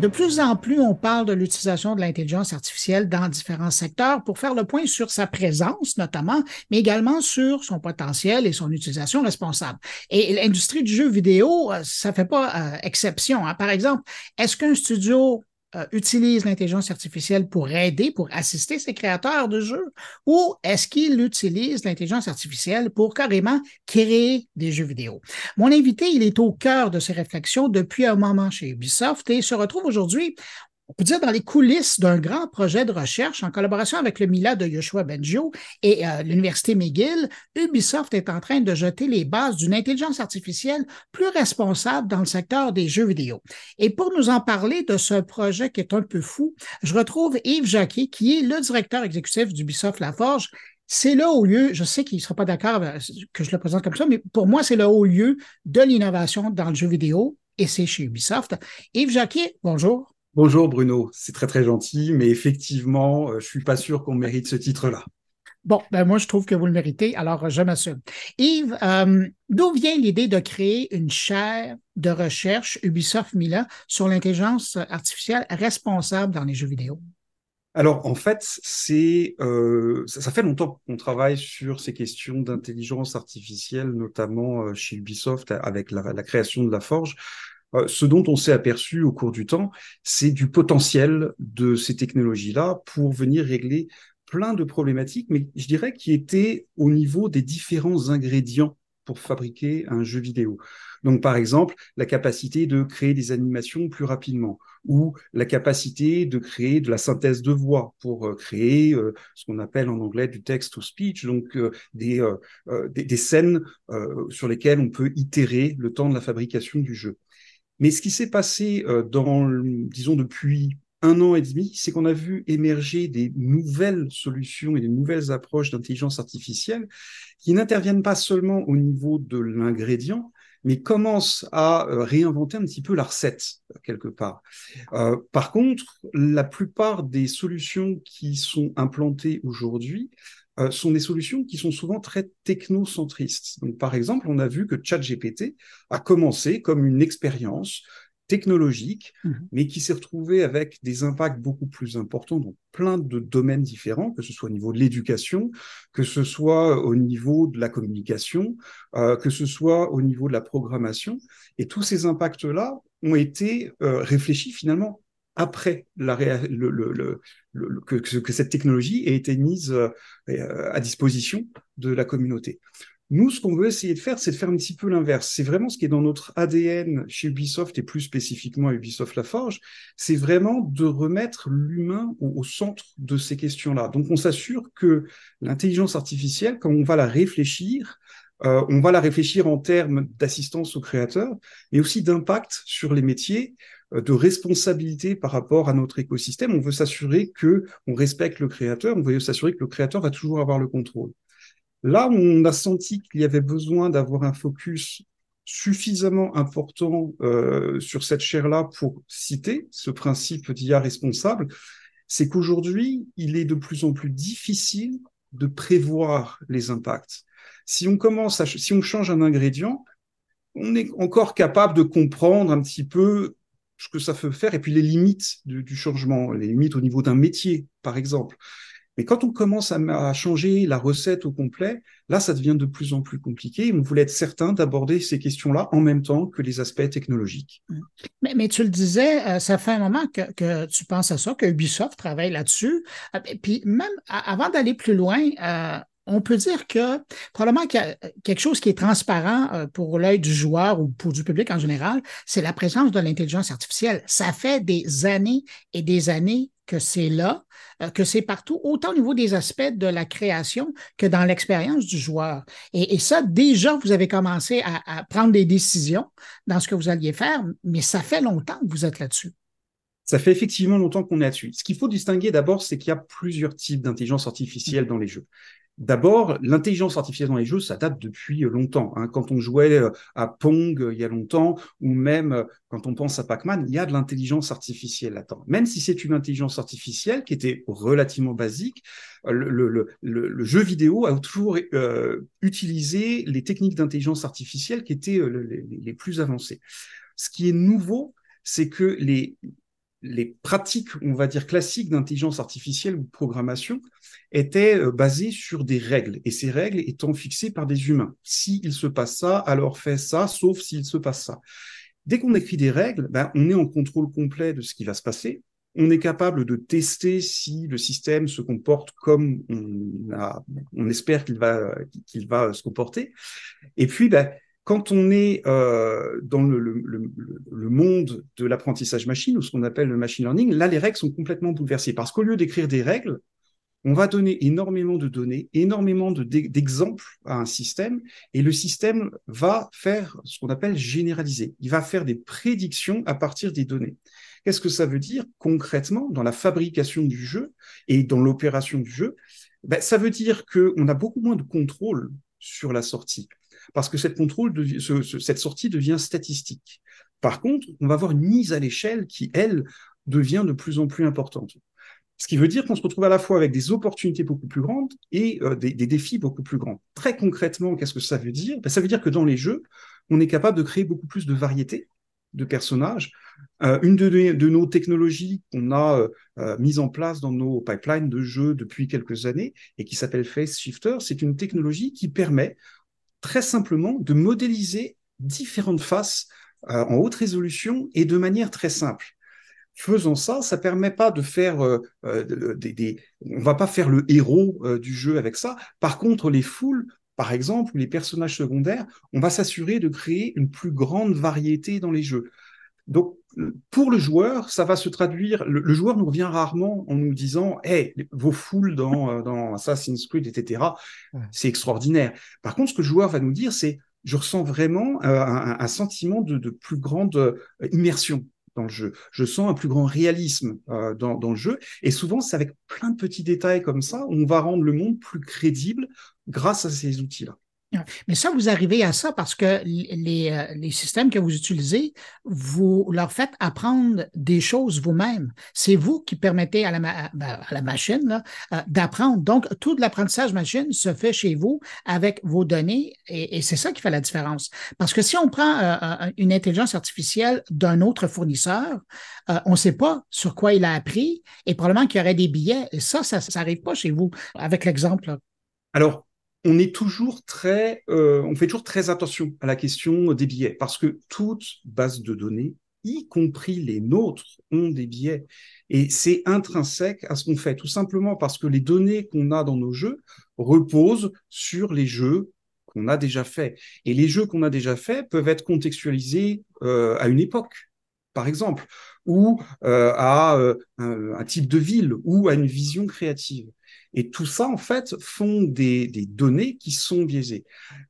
De plus en plus, on parle de l'utilisation de l'intelligence artificielle dans différents secteurs pour faire le point sur sa présence notamment, mais également sur son potentiel et son utilisation responsable. Et l'industrie du jeu vidéo, euh, ça fait pas euh, exception. Hein. Par exemple, est-ce qu'un studio euh, utilise l'intelligence artificielle pour aider, pour assister ses créateurs de jeux, ou est-ce qu'il utilise l'intelligence artificielle pour carrément créer des jeux vidéo? Mon invité, il est au cœur de ces réflexions depuis un moment chez Ubisoft et se retrouve aujourd'hui on peut dire dans les coulisses d'un grand projet de recherche en collaboration avec le MILA de Yoshua Benjo et euh, l'Université McGill, Ubisoft est en train de jeter les bases d'une intelligence artificielle plus responsable dans le secteur des jeux vidéo. Et pour nous en parler de ce projet qui est un peu fou, je retrouve Yves Jacquet, qui est le directeur exécutif d'Ubisoft Laforge. C'est le haut lieu, je sais qu'il ne sera pas d'accord que je le présente comme ça, mais pour moi, c'est le haut lieu de l'innovation dans le jeu vidéo et c'est chez Ubisoft. Yves Jacquet, bonjour. Bonjour Bruno, c'est très très gentil, mais effectivement, euh, je suis pas sûr qu'on mérite ce titre-là. Bon, ben moi je trouve que vous le méritez, alors je m'assume. Yves, euh, d'où vient l'idée de créer une chaire de recherche Ubisoft Mila sur l'intelligence artificielle responsable dans les jeux vidéo? Alors en fait, c'est euh, ça, fait longtemps qu'on travaille sur ces questions d'intelligence artificielle, notamment chez Ubisoft avec la, la création de la Forge. Euh, ce dont on s'est aperçu au cours du temps, c'est du potentiel de ces technologies-là pour venir régler plein de problématiques, mais je dirais qui étaient au niveau des différents ingrédients pour fabriquer un jeu vidéo. Donc, par exemple, la capacité de créer des animations plus rapidement, ou la capacité de créer de la synthèse de voix pour euh, créer euh, ce qu'on appelle en anglais du text-to-speech, donc des, des, des, scènes sur lesquelles on peut itérer le temps de la fabrication du jeu. Mais ce qui s'est passé euh, dans, disons, depuis un an et demi, c'est qu'on a vu émerger des nouvelles solutions et des nouvelles approches d'intelligence artificielle qui n'interviennent pas seulement au niveau de l'ingrédient, mais commencent à euh, réinventer un petit peu la recette quelque part. Euh, par contre, la plupart des solutions qui sont implantées aujourd'hui euh, sont des solutions qui sont souvent très technocentristes. Donc, par exemple, on a vu que ChatGPT a commencé comme une expérience technologique, mhm. mais qui s'est retrouvé avec des impacts beaucoup plus importants dans plein de domaines différents, que ce soit au niveau de l'éducation, que ce soit au niveau de la communication, euh, que ce soit au niveau de la programmation. Et tous ces impacts-là ont été euh, réfléchis finalement après la le, le, le, que, que, cette technologie ait été mise euh, à disposition de la communauté. Nous, ce qu'on veut essayer de faire, c'est de faire un petit peu l'inverse. C'est vraiment ce qui est dans notre ADN chez Ubisoft et plus spécifiquement à Ubisoft Laforge, c'est vraiment de remettre l'humain au, centre de ces questions-là. Donc, on s'assure que l'intelligence artificielle, quand on va la réfléchir, euh, on va la réfléchir en termes d'assistance aux créateurs, mais aussi d'impact sur les métiers, euh, de responsabilité par rapport à notre écosystème. On veut s'assurer que on respecte le créateur, on veut s'assurer que le créateur va toujours avoir le contrôle. Là, on a senti qu'il y avait besoin d'avoir un focus suffisamment important euh, sur cette chaire-là pour citer ce principe d'IA responsable, c'est qu'aujourd'hui, il est de plus en plus difficile de prévoir les impacts. Si on commence si on change un ingrédient, on est encore capable de comprendre un petit peu ce que ça peut faire et puis les limites du, changement, les limites au niveau d'un métier, par exemple. Mais quand on commence à, changer la recette au complet, là, ça devient de plus en plus compliqué. On voulait être certain d'aborder ces questions-là en même temps que les aspects technologiques. Mais, mais tu le disais, euh, ça fait un moment que, que, tu penses à ça, que Ubisoft travaille là-dessus. Euh, puis même avant d'aller plus loin, euh, on peut dire que probablement a quelque chose qui est transparent euh, pour l'œil du joueur ou pour du public en général, c'est la présence de l'intelligence artificielle. Ça fait des années et des années que c'est là, euh, que c'est partout, autant au niveau des aspects de la création que dans l'expérience du joueur. Et, ça, déjà, vous avez commencé à, prendre des décisions dans ce que vous alliez faire, mais ça fait longtemps que vous êtes là-dessus. Ça fait effectivement longtemps qu'on est là-dessus. Ce qu'il faut distinguer d'abord, c'est qu'il y a plusieurs types d'intelligence artificielle dans les jeux. D'abord, l'intelligence artificielle dans les jeux, ça date depuis longtemps. Hein. Quand on jouait euh, à Pong euh, il y a longtemps, ou même euh, quand on pense à Pac-Man, il y a de l'intelligence artificielle là-dedans. Même si c'est une intelligence artificielle qui était relativement basique, le, jeu vidéo a toujours utilisé les techniques d'intelligence artificielle qui étaient les, les plus avancées. Ce qui est nouveau, c'est que les, les pratiques, on va dire, classiques d'intelligence artificielle ou de programmation étaient euh, basées sur des règles, et ces règles étant fixées par des humains. S'il se passe ça, alors fais ça, sauf s'il se passe ça. Dès qu'on écrit des règles, ben, on est en contrôle complet de ce qui va se passer. On est capable de tester si le système se comporte comme on, espère qu'il va, qu'il va se comporter. Et puis, ben, quand on est euh, dans le, monde de l'apprentissage machine, ou ce qu'on appelle le machine learning, là, les règles sont complètement bouleversées. Parce qu'au lieu d'écrire des règles, on va donner énormément de données, énormément d'exemples à un système, et le système va faire ce qu'on appelle généraliser. Il va faire des prédictions à partir des données. Qu'est-ce que ça veut dire concrètement dans la fabrication du jeu et dans l'opération du jeu? Ben, Ça veut dire qu'on a beaucoup moins de contrôle sur la sortie parce que cette, sortie devient statistique. Par contre, on va avoir une mise à l'échelle qui, elle, devient de plus en plus importante. Ce qui veut dire qu'on se retrouve à la fois avec des opportunités beaucoup plus grandes et euh, des, défis beaucoup plus grands. Très concrètement, qu'est-ce que ça veut dire? Ben, Ça veut dire que dans les jeux, on est capable de créer beaucoup plus de variétés de personnages. Euh, une de, nos technologies qu'on a euh, euh, mise en place dans nos pipelines de jeux depuis quelques années et qui s'appelle Face Shifter, c'est une technologie qui permet très simplement de modéliser différentes faces euh, en haute résolution et de manière très simple. Faisant ça, ça permet pas de faire euh, euh, des, va pas faire le héros du jeu avec ça. Par contre, les foules, par exemple, les personnages secondaires, on va s'assurer de créer une plus grande variété dans les jeux. Donc, pour le joueur, ça va se traduire. Le, joueur nous revient rarement en nous disant Hey, vos foules dans, euh, dans Assassin's Creed, etc., c'est extraordinaire. Par contre, ce que le joueur va nous dire, c'est Je ressens vraiment euh, un, sentiment de, plus grande euh, immersion dans le jeu. Je sens un plus grand réalisme dans, dans, le jeu. Et souvent, c'est avec plein de petits détails comme ça, on va rendre le monde plus crédible grâce à ces outils-là. Mais ça, vous arrivez à ça parce que les, euh, les, systèmes que vous utilisez, vous leur faites apprendre des choses vous-même. C'est vous qui permettez à la, ben, à la machine euh, d'apprendre. Donc, tout l'apprentissage machine se fait chez vous avec vos données et, c'est ça qui fait la différence. Parce que si on prend euh, une intelligence artificielle d'un autre fournisseur, on ne sait pas sur quoi il a appris et probablement qu'il y aurait des billets. Et ça, ça n'arrive pas chez vous avec l'exemple. Alors, euh, on fait toujours très attention à la question des billets parce que toute base de données, y compris les nôtres, ont des billets et c'est intrinsèque à ce qu'on fait, tout simplement parce que les données qu'on a dans nos jeux reposent sur les jeux qu'on a déjà faits et les jeux qu'on a déjà faits peuvent être contextualisés euh, à une époque, par exemple, ou euh, à un type de ville ou à une vision créative. Et tout ça, en fait, font des, données qui sont biaisées.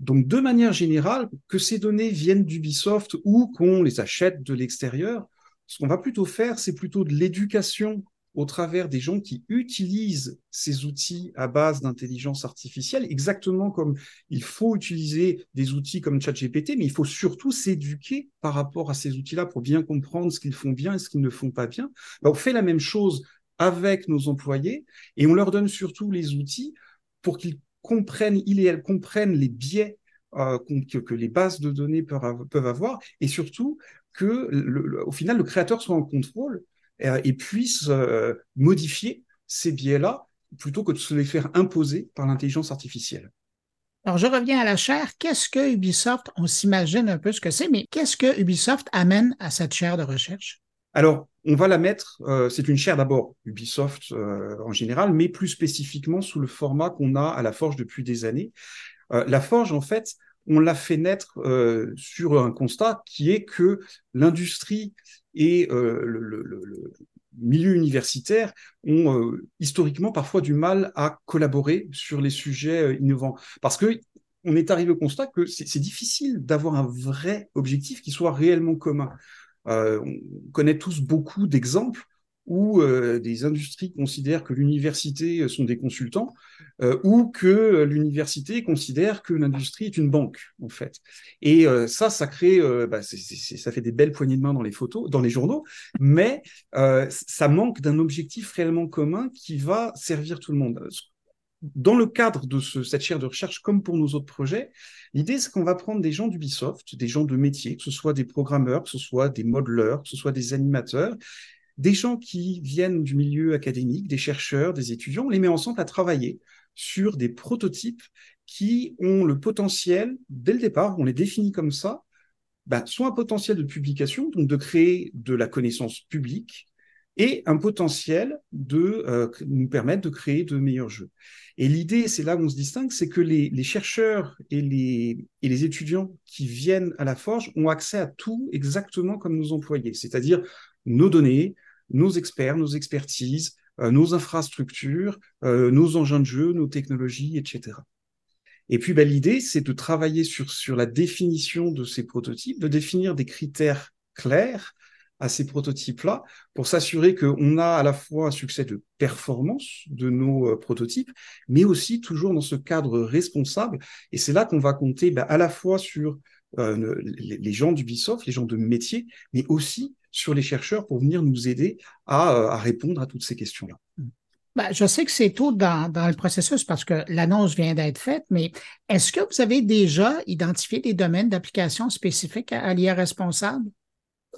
Donc, de manière générale, que ces données viennent d'Ubisoft ou qu'on les achète de l'extérieur, ce qu'on va plutôt faire, c'est plutôt de l'éducation au travers des gens qui utilisent ces outils à base d'intelligence artificielle, exactement comme il faut utiliser des outils comme ChatGPT, mais il faut surtout s'éduquer par rapport à ces outils-là pour bien comprendre ce qu'ils font bien et ce qu'ils ne font pas bien. Ben, on fait la même chose avec nos employés et on leur donne surtout les outils pour qu'ils comprennent, ils et elles comprennent les biais euh, que, les bases de données peuvent, avoir et surtout que au final le créateur soit en contrôle euh, et puisse euh, modifier ces biais-là plutôt que de se les faire imposer par l'intelligence artificielle. Alors, je reviens à la chaire. Qu'est-ce que Ubisoft, on s'imagine un peu ce que c'est, mais qu'est-ce que Ubisoft amène à cette chaire de recherche? Alors, on va la mettre, euh, c'est une chaire d'abord, Ubisoft euh, en général, mais plus spécifiquement sous le format qu'on a à la Forge depuis des années. Euh, la Forge, en fait, on l'a fait naître sur un constat qui est que l'industrie et le, milieu universitaire ont historiquement parfois du mal à collaborer sur les sujets innovants. Parce que on est arrivé au constat que c'est difficile d'avoir un vrai objectif qui soit réellement commun. Euh, on connaît tous beaucoup d'exemples où euh, des industries considèrent que l'université sont des consultants, euh, ou que l'université considère que l'industrie est une banque, en fait. Et ça, ça crée, bah, ça fait des belles poignées de main dans les photos, dans les journaux, mais ça manque d'un objectif réellement commun qui va servir tout le monde dans le cadre de cette chaire de recherche, comme pour nos autres projets, l'idée, c'est qu'on va prendre des gens d'Ubisoft, des gens de métier, que ce soit des programmeurs, que ce soit des modeleurs, que ce soit des animateurs, des gens qui viennent du milieu académique, des chercheurs, des étudiants, on les met ensemble à travailler sur des prototypes qui ont le potentiel, dès le départ, on les définit comme ça, bah, soit un potentiel de publication, donc de créer de la connaissance publique, et un potentiel de euh, nous permettre de créer de meilleurs jeux. Et l'idée, c'est là où on se distingue, c'est que les, les chercheurs et les, et les, étudiants qui viennent à la Forge ont accès à tout exactement comme nos employés, c'est-à-dire nos données, nos experts, nos expertises, euh, nos infrastructures, euh, nos engins de jeu, nos technologies, etc. Et puis, bah, l'idée, c'est de travailler sur, sur la définition de ces prototypes, de définir des critères clairs à ces prototypes-là pour s'assurer qu'on a à la fois un succès de performance de nos euh, prototypes, mais aussi toujours dans ce cadre responsable. Et c'est là qu'on va compter bah, à la fois sur euh, les, gens d'Ubisoft, les gens de métier, mais aussi sur les chercheurs pour venir nous aider à, euh, répondre à toutes ces questions-là. Ben, je sais que c'est tôt dans, dans, le processus parce que l'annonce vient d'être faite, mais est-ce que vous avez déjà identifié des domaines d'application spécifiques à, à l'IA responsable?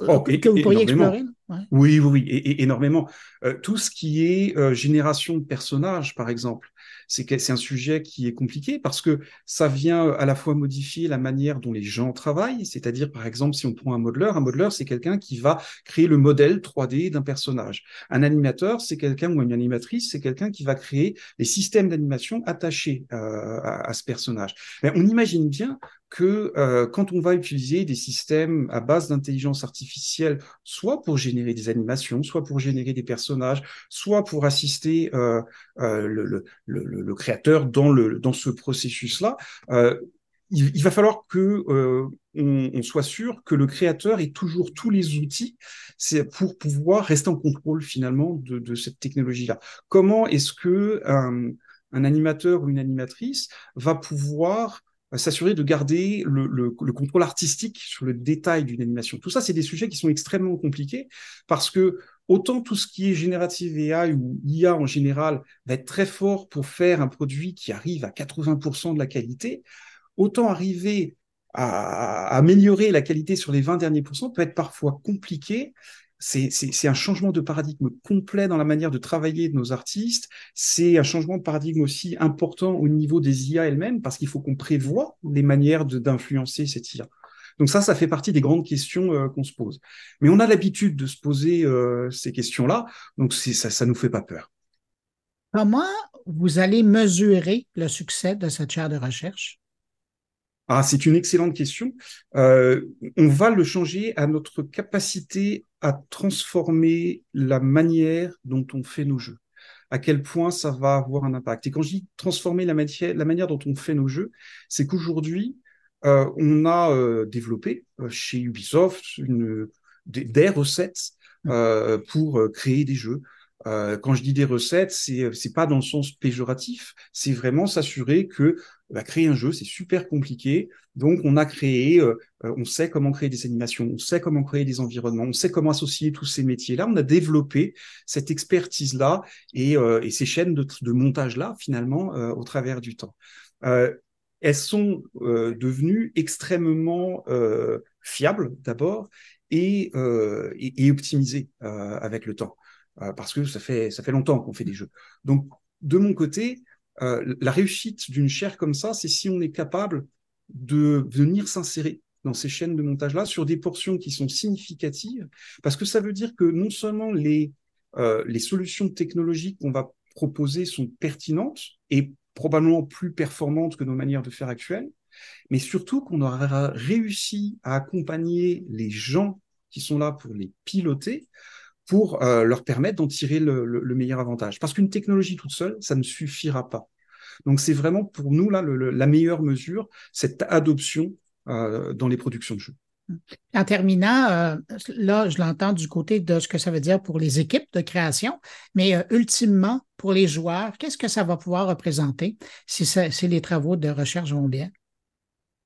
Oh, que vous pourriez explorer Oui, oui, oui, et, énormément. Euh, tout ce qui est euh, génération de personnages, par exemple, c'est un sujet qui est compliqué parce que ça vient euh, à la fois modifier la manière dont les gens travaillent, c'est-à-dire, par exemple, si on prend un modeleur, un modeleur, c'est quelqu'un qui va créer le modèle 3D d'un personnage. Un animateur, c'est quelqu'un ou une animatrice, c'est quelqu'un qui va créer les systèmes d'animation attachés à, à, ce personnage. Mais on imagine bien que euh, quand on va utiliser des systèmes à base d'intelligence artificielle, soit pour générer des animations, soit pour générer des personnages, soit pour assister euh, euh, le, créateur dans, ce processus-là, il, va falloir que on, on, soit sûr que le créateur ait toujours tous les outils pour pouvoir rester en contrôle finalement de, de cette technologie-là. Comment est-ce que un animateur ou une animatrice va pouvoir s'assurer de garder le, contrôle artistique sur le détail d'une animation. Tout ça, c'est des sujets qui sont extrêmement compliqués parce que autant tout ce qui est générative AI ou IA en général va être très fort pour faire un produit qui arrive à 80% de la qualité, autant arriver à, à améliorer la qualité sur les 20 derniers pourcents peut être parfois compliqué c'est un changement de paradigme complet dans la manière de travailler de nos artistes. C'est un changement de paradigme aussi important au niveau des IA elles-mêmes, parce qu'il faut qu'on prévoit les manières d'influencer cette IA. Donc ça, ça fait partie des grandes questions euh, qu'on se pose. Mais on a l'habitude de se poser euh, ces questions-là, donc ça, ça nous fait pas peur. Comment vous allez mesurer le succès de cette chaire de recherche? Ah, c'est une excellente question. Euh, on va le changer à notre capacité à transformer la manière dont on fait nos jeux. À quel point ça va avoir un impact. Et quand je dis transformer la, matière, la manière dont on fait nos jeux, c'est qu'aujourd'hui, euh, on a euh, développé chez Ubisoft une, des, des recettes euh, pour créer des jeux. Euh, quand je dis des recettes, c'est c'est pas dans le sens péjoratif, c'est vraiment s'assurer que bah, créer un jeu c'est super compliqué. Donc on a créé, euh, euh, on sait comment créer des animations, on sait comment créer des environnements, on sait comment associer tous ces métiers-là. On a développé cette expertise-là et, euh, et, ces chaînes de, de montage-là finalement au travers du temps. elles sont devenues extrêmement fiables d'abord et, et, et optimisées avec le temps. Euh, parce que ça fait, ça fait longtemps qu'on fait des jeux. Donc, de mon côté, euh, la réussite d'une chaire comme ça, c'est si on est capable de venir s'insérer dans ces chaînes de montage-là sur des portions qui sont significatives, parce que ça veut dire que non seulement les, euh, les solutions technologiques qu'on va proposer sont pertinentes et probablement plus performantes que nos manières de faire actuelles, mais surtout qu'on aura réussi à accompagner les gens qui sont là pour les piloter pour euh, leur permettre d'en tirer le, le, le, meilleur avantage. Parce qu'une technologie toute seule, ça ne suffira pas. Donc c'est vraiment pour nous là le, la meilleure mesure, cette adoption euh, dans les productions de jeux. En terminant, euh, là, je l'entends du côté de ce que ça veut dire pour les équipes de création, mais euh, ultimement, pour les joueurs, qu'est-ce que ça va pouvoir représenter si, ça, si les travaux de recherche vont bien?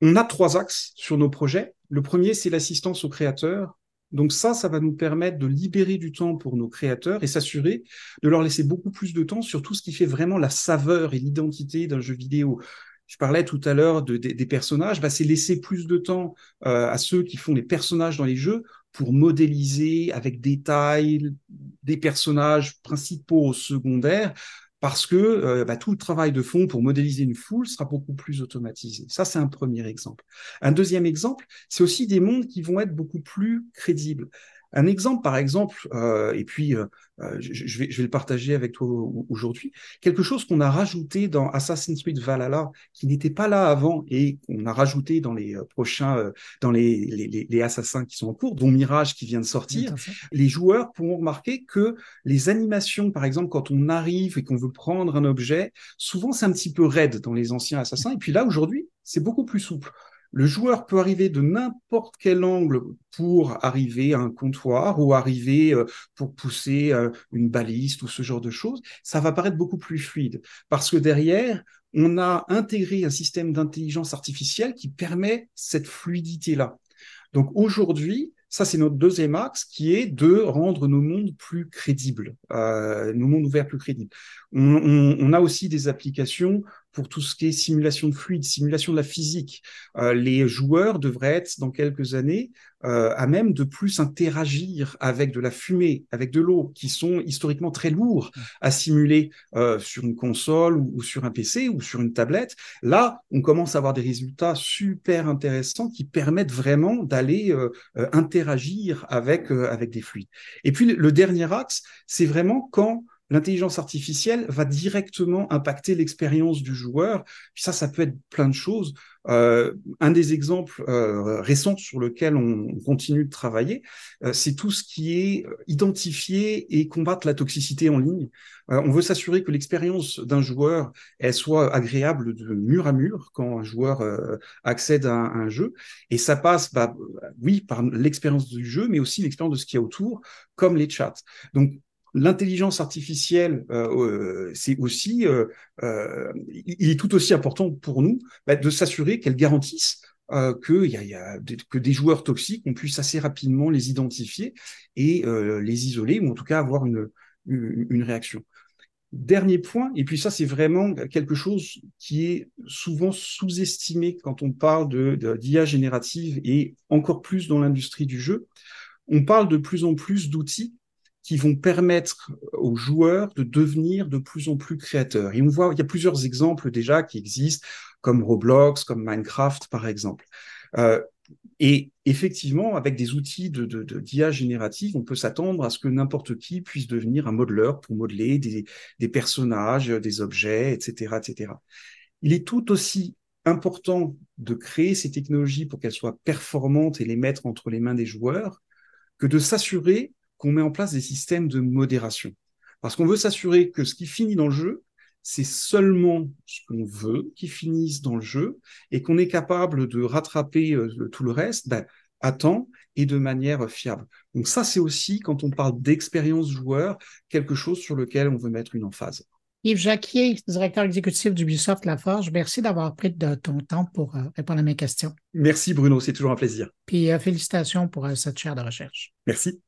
On a trois axes sur nos projets. Le premier, c'est l'assistance aux créateurs donc ça, ça va nous permettre de libérer du temps pour nos créateurs et s'assurer de leur laisser beaucoup plus de temps sur tout ce qui fait vraiment la saveur et l'identité d'un jeu vidéo. Je parlais tout à l'heure de, de, des personnages, bah, c'est laisser plus de temps euh, à ceux qui font les personnages dans les jeux pour modéliser avec détail des personnages principaux, secondaires, parce que euh, bah, tout le travail de fond pour modéliser une foule sera beaucoup plus automatisé. Ça, c'est un premier exemple. Un deuxième exemple, c'est aussi des mondes qui vont être beaucoup plus crédibles. Un exemple, par exemple, euh, et puis euh, euh, je, vais, je vais le partager avec toi aujourd'hui, quelque chose qu'on a rajouté dans Assassin's Creed Valhalla, qui n'était pas là avant et qu'on a rajouté dans les prochains, dans les, les, les, assassins qui sont en cours, dont Mirage qui vient de sortir. Les joueurs pourront remarquer que les animations, par exemple, quand on arrive et qu'on veut prendre un objet, souvent c'est un petit peu raide dans les anciens assassins. Et puis là, aujourd'hui, c'est beaucoup plus souple. Le joueur peut arriver de n'importe quel angle pour arriver à un comptoir ou arriver euh, pour pousser euh, une baliste ou ce genre de choses. Ça va paraître beaucoup plus fluide parce que derrière, on a intégré un système d'intelligence artificielle qui permet cette fluidité-là. Donc aujourd'hui, ça, c'est notre deuxième axe qui est de rendre nos mondes plus crédibles, euh, nos mondes ouverts plus crédibles. On, a aussi des applications pour tout ce qui est simulation de fluide, simulation de la physique. Euh, les joueurs devraient être, dans quelques années, euh, à même de plus interagir avec de la fumée, avec de l'eau, qui sont historiquement très lourds mmh. à simuler euh, sur une console ou, sur un PC ou sur une tablette. Là, on commence à avoir des résultats super intéressants qui permettent vraiment d'aller interagir avec, avec des fluides. Et puis, le dernier axe, c'est vraiment quand l'intelligence artificielle va directement impacter l'expérience du joueur. ça, ça peut être plein de choses. Euh, un des exemples euh, récents sur lequel on, continue de travailler, euh, c'est tout ce qui est identifier et combattre la toxicité en ligne. on veut s'assurer que l'expérience d'un joueur elle soit agréable de mur à mur quand un joueur accède à un, jeu. Et ça passe, bah, oui, par l'expérience du jeu, mais aussi l'expérience de ce qu'il y a autour, comme les chats. Donc l'intelligence artificielle, euh, euh, c'est aussi, euh, il est tout aussi important pour nous bah, de s'assurer qu'elle garantisse que, des joueurs toxiques, on puisse assez rapidement les identifier et les isoler, ou en tout cas avoir une, une, réaction. Dernier point, et puis ça c'est vraiment quelque chose qui est souvent sous-estimé quand on parle de d'IA générative et encore plus dans l'industrie du jeu. On parle de plus en plus d'outils qui vont permettre aux joueurs de devenir de plus en plus créateurs. Et on voit, il y a plusieurs exemples déjà qui existent, comme Roblox, comme Minecraft, par exemple. Euh, et effectivement, avec des outils de, d'IA générative, on peut s'attendre à ce que n'importe qui puisse devenir un modeleur pour modeler des, des personnages, des objets, etc., etc. Il est tout aussi important de créer ces technologies pour qu'elles soient performantes et les mettre entre les mains des joueurs que de s'assurer qu'on met en place des systèmes de modération. Parce qu'on veut s'assurer que ce qui finit dans le jeu, c'est seulement ce qu'on veut qui finisse dans le jeu et qu'on est capable de rattraper euh, tout le reste ben, à temps et de manière fiable. Donc ça, c'est aussi, quand on parle d'expérience joueur, quelque chose sur lequel on veut mettre une emphase. Yves Jacquier, directeur exécutif d'Ubisoft Laforge, merci d'avoir pris de ton temps pour euh, répondre à mes questions. Merci Bruno, c'est toujours un plaisir. Puis euh, félicitations pour cette chaire de recherche. Merci.